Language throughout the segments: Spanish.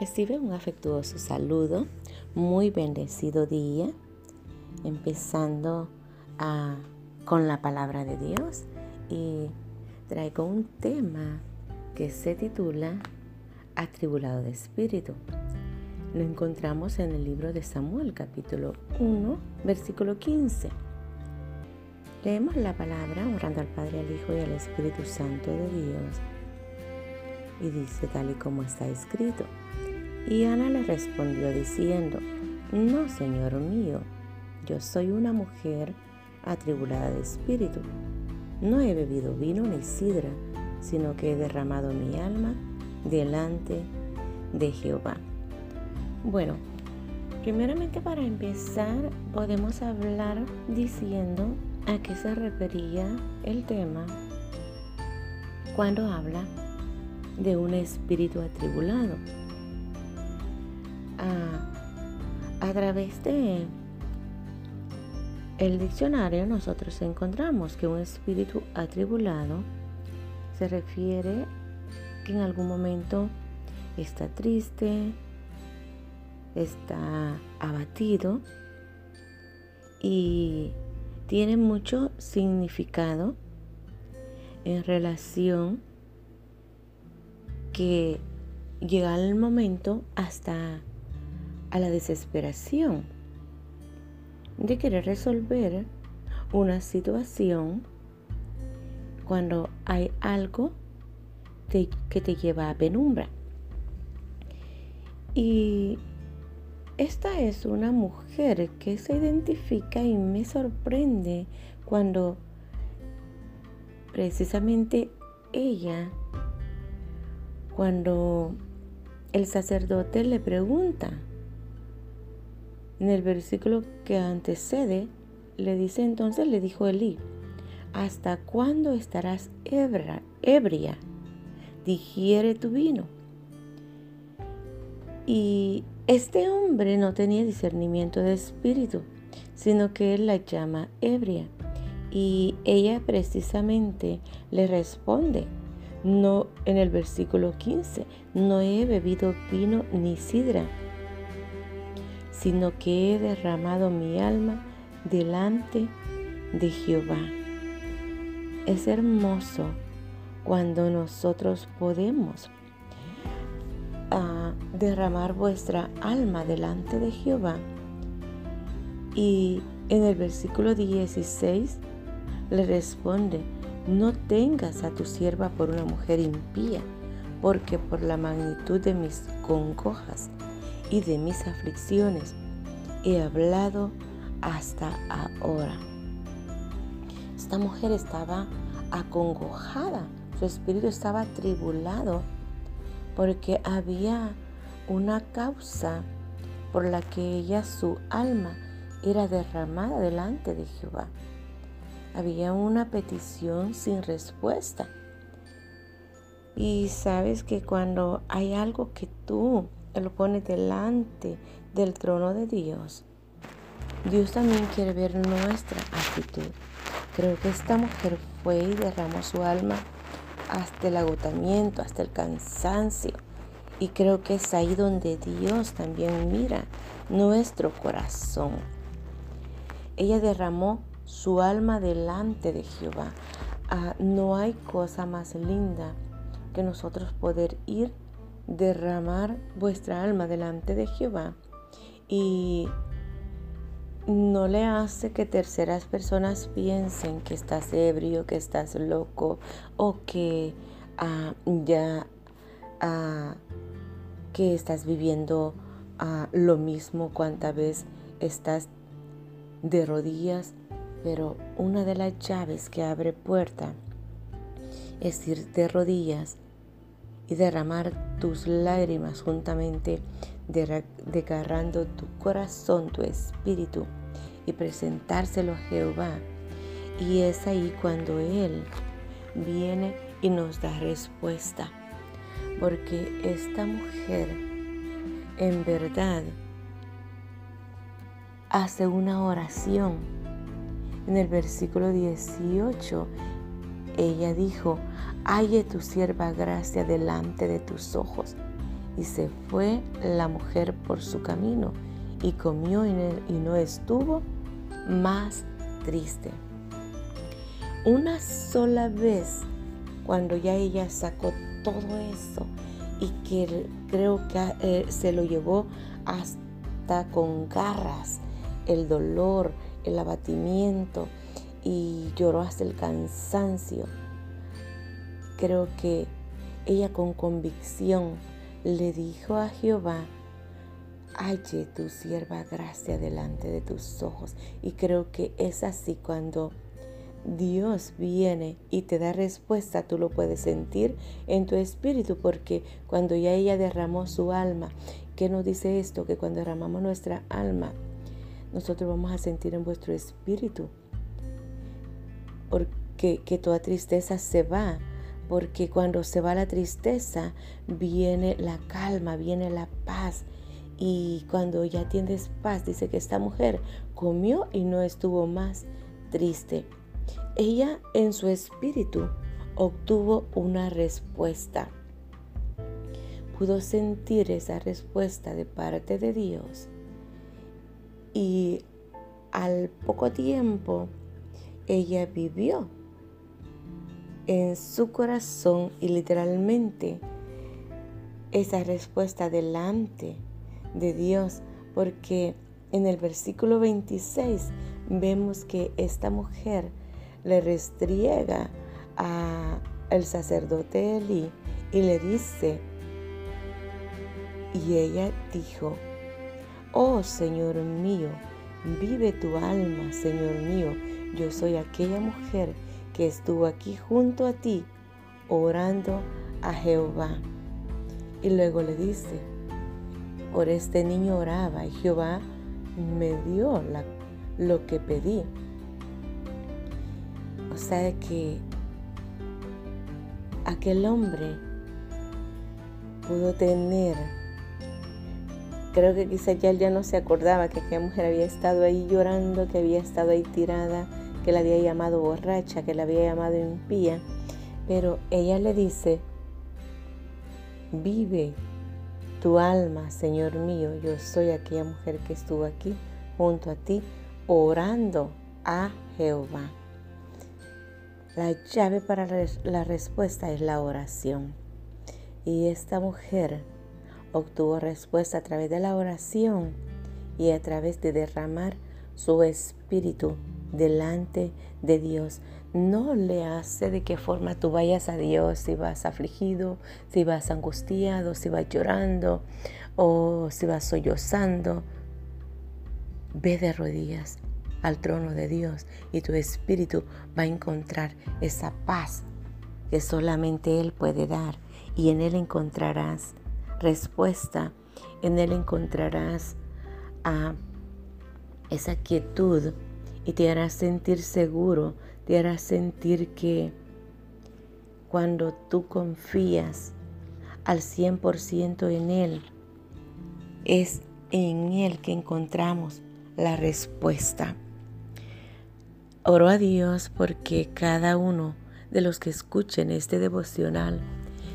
Recibe un afectuoso saludo, muy bendecido día, empezando a, con la palabra de Dios y traigo un tema que se titula Atribulado de Espíritu. Lo encontramos en el libro de Samuel capítulo 1 versículo 15. Leemos la palabra orando al Padre, al Hijo y al Espíritu Santo de Dios. Y dice tal y como está escrito. Y Ana le respondió diciendo, No, Señor mío, yo soy una mujer atribulada de espíritu. No he bebido vino ni sidra, sino que he derramado mi alma delante de Jehová. Bueno, primeramente para empezar podemos hablar diciendo a qué se refería el tema cuando habla de un espíritu atribulado a, través de el diccionario nosotros encontramos que un espíritu atribulado se refiere que en algún momento está triste, está abatido y tiene mucho significado en relación que llega el momento hasta a la desesperación de querer resolver una situación cuando hay algo que te lleva a penumbra. Y esta es una mujer que se identifica y me sorprende cuando precisamente ella, cuando el sacerdote le pregunta, en el versículo que antecede, le dice entonces, le dijo Elí, ¿hasta cuándo estarás ebria? ebria? Digiere tu vino. Y este hombre no tenía discernimiento de espíritu, sino que él la llama ebria. Y ella precisamente le responde, no en el versículo 15, no he bebido vino ni sidra sino que he derramado mi alma delante de Jehová. Es hermoso cuando nosotros podemos ah, derramar vuestra alma delante de Jehová. Y en el versículo 16 le responde, no tengas a tu sierva por una mujer impía, porque por la magnitud de mis congojas y de mis aflicciones he hablado hasta ahora. Esta mujer estaba acongojada, su espíritu estaba atribulado porque había una causa por la que ella, su alma, era derramada delante de Jehová. Había una petición sin respuesta. Y sabes que cuando hay algo que tú lo pone delante del trono de Dios, Dios también quiere ver nuestra actitud. Creo que esta mujer fue y derramó su alma hasta el agotamiento, hasta el cansancio. Y creo que es ahí donde Dios también mira nuestro corazón. Ella derramó su alma delante de Jehová. Ah, no hay cosa más linda que nosotros poder ir derramar vuestra alma delante de Jehová y no le hace que terceras personas piensen que estás ebrio, que estás loco o que ah, ya ah, que estás viviendo ah, lo mismo cuanta vez estás de rodillas. Pero una de las llaves que abre puerta es ir de rodillas y derramar tus lágrimas juntamente, desgarrando tu corazón, tu espíritu y presentárselo a Jehová. Y es ahí cuando Él viene y nos da respuesta. Porque esta mujer en verdad hace una oración. En el versículo 18, ella dijo, halle tu sierva gracia delante de tus ojos. Y se fue la mujer por su camino y comió y no estuvo más triste. Una sola vez, cuando ya ella sacó todo eso y que creo que eh, se lo llevó hasta con garras, el dolor, el abatimiento y lloró hasta el cansancio. Creo que ella con convicción le dijo a Jehová, halle tu sierva gracia delante de tus ojos. Y creo que es así cuando Dios viene y te da respuesta, tú lo puedes sentir en tu espíritu, porque cuando ya ella derramó su alma, ¿qué nos dice esto? Que cuando derramamos nuestra alma, nosotros vamos a sentir en vuestro espíritu, porque que toda tristeza se va, porque cuando se va la tristeza, viene la calma, viene la paz, y cuando ya tienes paz, dice que esta mujer comió y no estuvo más triste. Ella en su espíritu obtuvo una respuesta. Pudo sentir esa respuesta de parte de Dios. Y al poco tiempo ella vivió en su corazón y literalmente esa respuesta delante de Dios, porque en el versículo 26 vemos que esta mujer le restriega a el sacerdote Eli y le dice, y ella dijo, oh Señor mío, vive tu alma, Señor mío, yo soy aquella mujer que estuvo aquí junto a ti orando a Jehová. Y luego le dice, por este niño oraba y Jehová me dio lo que pedí. O sea que aquel hombre pudo tener, creo que quizá ya él ya no se acordaba que aquella mujer había estado ahí llorando, que había estado ahí tirada, que la había llamado borracha, que la había llamado impía, pero ella le dice, vive tu alma, Señor mío, yo soy aquella mujer que estuvo aquí junto a ti orando a Jehová. La llave para la respuesta es la oración. Y esta mujer obtuvo respuesta a través de la oración y a través de derramar su espíritu delante de Dios no le hace de qué forma tú vayas a Dios, si vas afligido, si vas angustiado, si vas llorando o si vas sollozando. Ve de rodillas al trono de Dios y tu espíritu va a encontrar esa paz que solamente Él puede dar y en Él encontrarás respuesta, en Él encontrarás a esa quietud y te harás sentir seguro te hará sentir que cuando tú confías al 100% en Él, es en Él que encontramos la respuesta. Oro a Dios porque cada uno de los que escuchen este devocional,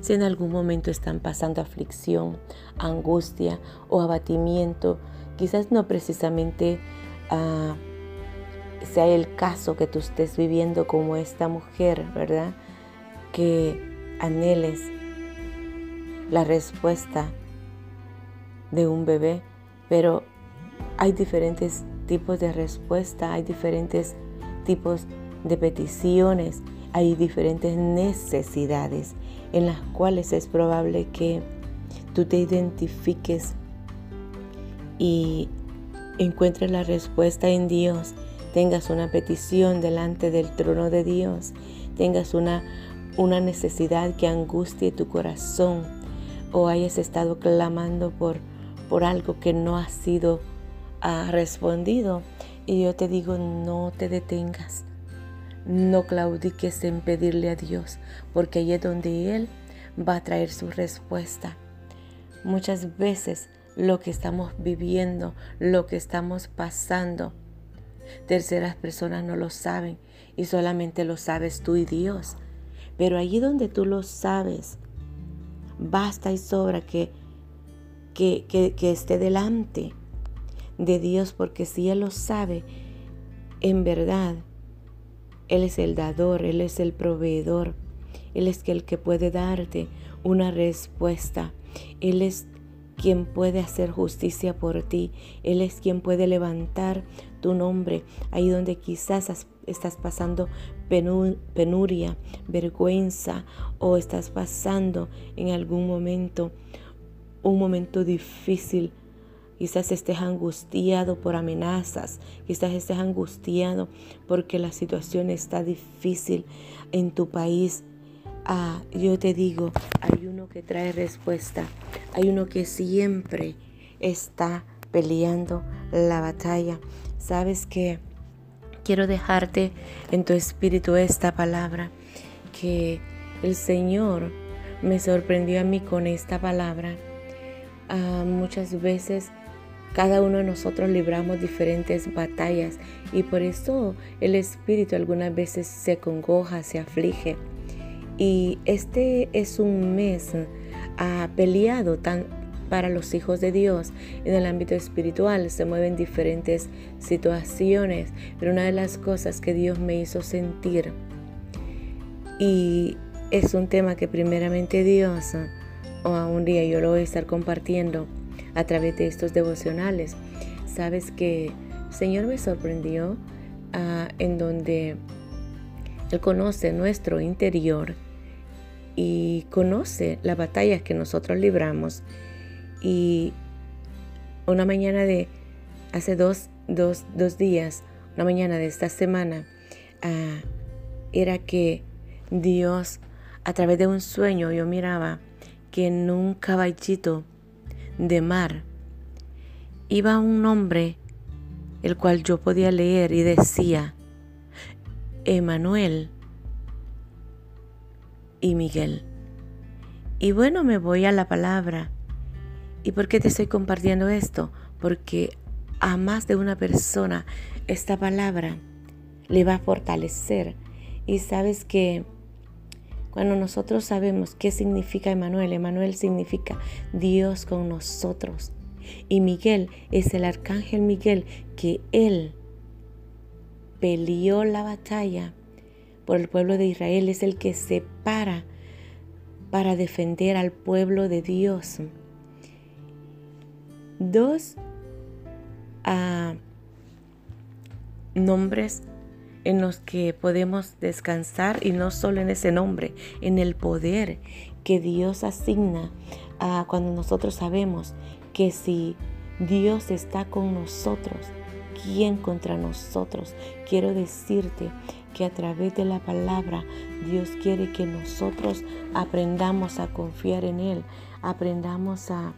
si en algún momento están pasando aflicción, angustia o abatimiento, quizás no precisamente a sea el caso que tú estés viviendo como esta mujer, ¿verdad? Que anheles la respuesta de un bebé, pero hay diferentes tipos de respuesta, hay diferentes tipos de peticiones, hay diferentes necesidades en las cuales es probable que tú te identifiques y encuentres la respuesta en Dios tengas una petición delante del trono de Dios, tengas una, una necesidad que angustie tu corazón o hayas estado clamando por, por algo que no ha sido ha respondido. Y yo te digo, no te detengas, no claudiques en pedirle a Dios, porque ahí es donde Él va a traer su respuesta. Muchas veces lo que estamos viviendo, lo que estamos pasando, Terceras personas no lo saben y solamente lo sabes tú y Dios. Pero allí donde tú lo sabes, basta y sobra que que, que esté delante de Dios, porque si Él lo sabe, en verdad, Él es el dador, Él es el proveedor, Él es el que puede darte una respuesta. Él es quien puede hacer justicia por ti. Él es quien puede levantar tu nombre ahí donde quizás estás pasando penuria, vergüenza o estás pasando en algún momento un momento difícil. Quizás estés angustiado por amenazas, quizás estés angustiado porque la situación está difícil en tu país. Ah, yo te digo, hay uno que trae respuesta, hay uno que siempre está peleando la batalla. Sabes que quiero dejarte en tu espíritu esta palabra, que el Señor me sorprendió a mí con esta palabra. Ah, muchas veces cada uno de nosotros libramos diferentes batallas y por eso el espíritu algunas veces se congoja, se aflige. Y este es un mes ha peleado tan para los hijos de Dios en el ámbito espiritual. Se mueven diferentes situaciones, pero una de las cosas que Dios me hizo sentir y es un tema que primeramente Dios o un día yo lo voy a estar compartiendo a través de estos devocionales. Sabes que Señor me sorprendió ah, en donde Él conoce nuestro interior y conoce las batallas que nosotros libramos. Y una mañana de hace dos, dos, dos días, una mañana de esta semana, ah, era que Dios, a través de un sueño, yo miraba que en un caballito de mar iba un hombre, el cual yo podía leer y decía, Emanuel, y Miguel. Y bueno, me voy a la palabra. ¿Y por qué te estoy compartiendo esto? Porque a más de una persona esta palabra le va a fortalecer. Y sabes que cuando nosotros sabemos qué significa Emanuel, Emanuel significa Dios con nosotros. Y Miguel es el arcángel Miguel que él peleó la batalla por el pueblo de Israel, es el que se para para defender al pueblo de Dios. Dos ah, nombres en los que podemos descansar y no solo en ese nombre, en el poder que Dios asigna a cuando nosotros sabemos que si Dios está con nosotros, ¿quién contra nosotros? Quiero decirte que a través de la palabra Dios quiere que nosotros aprendamos a confiar en Él, aprendamos a,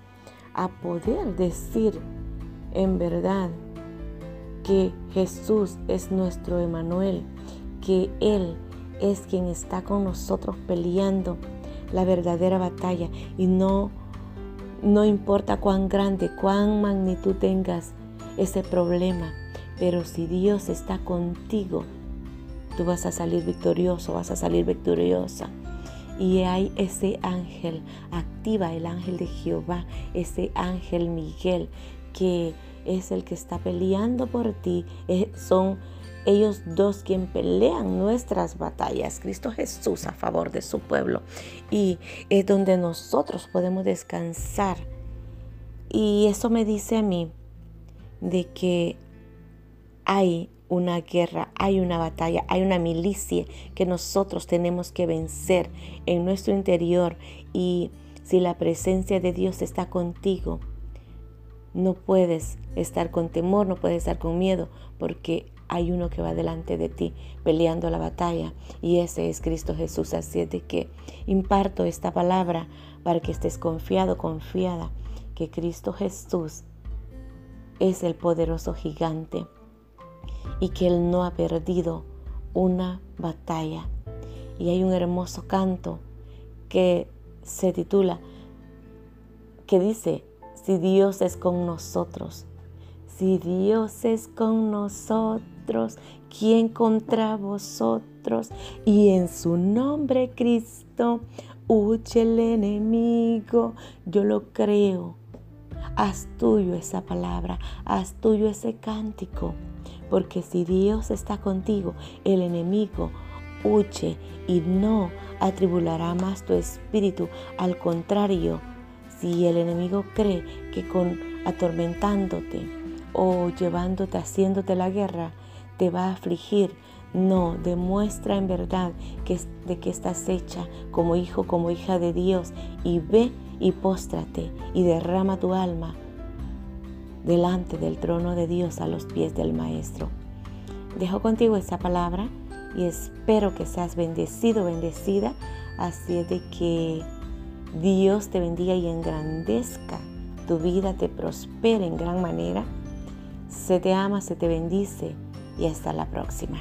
a poder decir en verdad que Jesús es nuestro Emanuel, que Él es quien está con nosotros peleando la verdadera batalla y no no importa cuán grande, cuán magnitud tengas ese problema, pero si Dios está contigo, tú vas a salir victorioso, vas a salir victoriosa. Y hay ese ángel, activa el ángel de Jehová, ese ángel Miguel, que es el que está peleando por ti. son ellos dos quien pelean nuestras batallas, Cristo Jesús a favor de su pueblo. Y es donde nosotros podemos descansar. Y eso me dice a mí de que hay una guerra, hay una batalla, hay una milicia que nosotros tenemos que vencer en nuestro interior. Y si la presencia de Dios está contigo, no puedes estar con temor, no puedes estar con miedo, porque hay uno que va delante de ti peleando la batalla y ese es Cristo Jesús. Así es de que imparto esta palabra para que estés confiado, confiada, que Cristo Jesús es el poderoso gigante y que Él no ha perdido una batalla. Y hay un hermoso canto que se titula, que dice, si Dios es con nosotros, si Dios es con nosotros, ¿quién contra vosotros? Y en su nombre Cristo, huye el enemigo. Yo lo creo, Haz tuyo esa palabra, haz tuyo ese cántico, porque si Dios está contigo, el enemigo huye y no atribulará más tu espíritu. Al contrario, si el enemigo cree que con atormentándote o llevándote, haciéndote la guerra, te va a afligir, no, demuestra en verdad que, de que estás hecha como hijo, como hija de Dios y ve y póstrate y derrama tu alma delante del trono de Dios a los pies del Maestro. Dejo contigo esta palabra y espero que seas bendecido, bendecida. Así es de que Dios te bendiga y engrandezca tu vida, te prospere en gran manera. Se te ama, se te bendice y hasta la próxima.